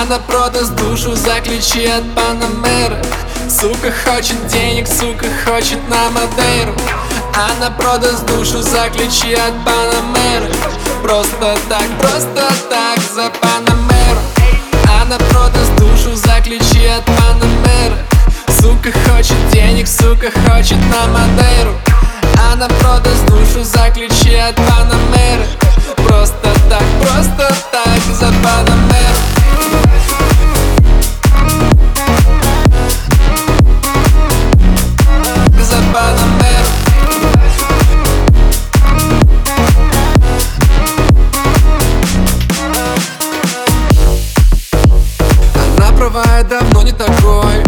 Она продаст душу за ключи от Панамеры Сука хочет денег, сука хочет на Мадейру. Она продаст душу за ключи от Панамеры Просто так, просто так за Панамеру Она продаст душу за ключи от Панамеры Сука хочет денег, сука хочет на Мадейру. Она продаст душу за ключи от Панамеры давно не такой.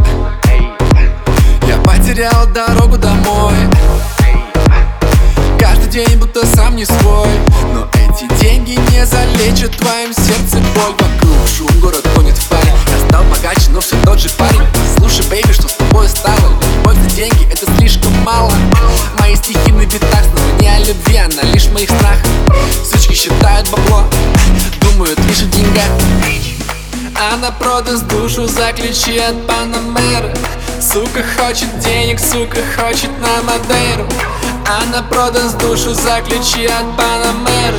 Я потерял дорогу домой. Каждый день будто сам не свой. Но эти деньги не залечат в твоем сердце боль. Вокруг шум, город тонет в паре. Я стал богаче, но все тот же парень. Слушай, бейби, что с тобой стало? Любовь за деньги, это слишком мало. Мои стихи на битах снова не о любви, она лишь в моих страхах. Сучки считают бабло, думают лишь о деньгах она продаст душу за ключи от Панамеры. Сука хочет денег, сука хочет на Мадейру. Она продаст душу за ключи от Панамеры.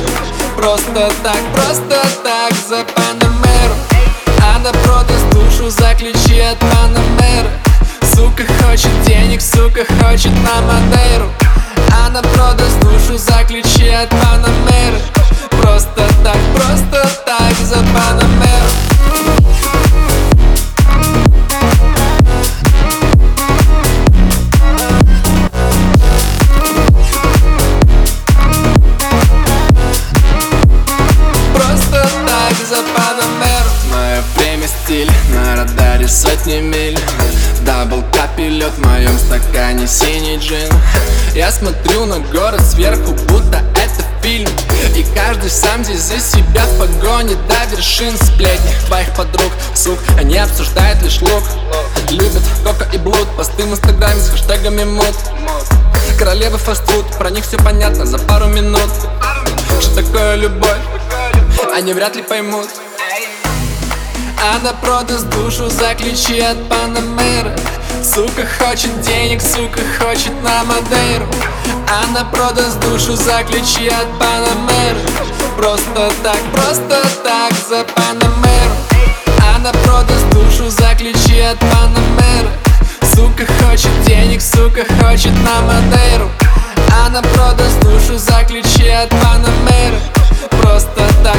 Просто так, просто так за Панамеру. Она продаст душу за ключи от Панамеры. Сука хочет денег, сука хочет на Мадейру. Она продаст душу за ключи от Панамеры. Просто так, просто так за Панамеру радаре сотни миль. Double cup и лед в моем стакане синий джин. Я смотрю на город сверху, будто это фильм. И каждый сам здесь за себя в погоне до вершин сплетни. Твоих подруг, сук, они обсуждают лишь look. Любят кока и блуд, посты в инстаграме с хэштегами мод Королевы фастфуд, про них все понятно за пару минут. Что такое любовь? Они вряд ли поймут Она продаст душу за ключи от Панамеры. Сука хочет денег, сука хочет на Мадейру. Она продаст душу за ключи от Панамеры. Просто так, просто так за Панамеру. Она продаст душу за ключи от Панамеры. Сука хочет денег, сука хочет на Мадейру. Она продаст душу за ключи от Панамеры. Просто так,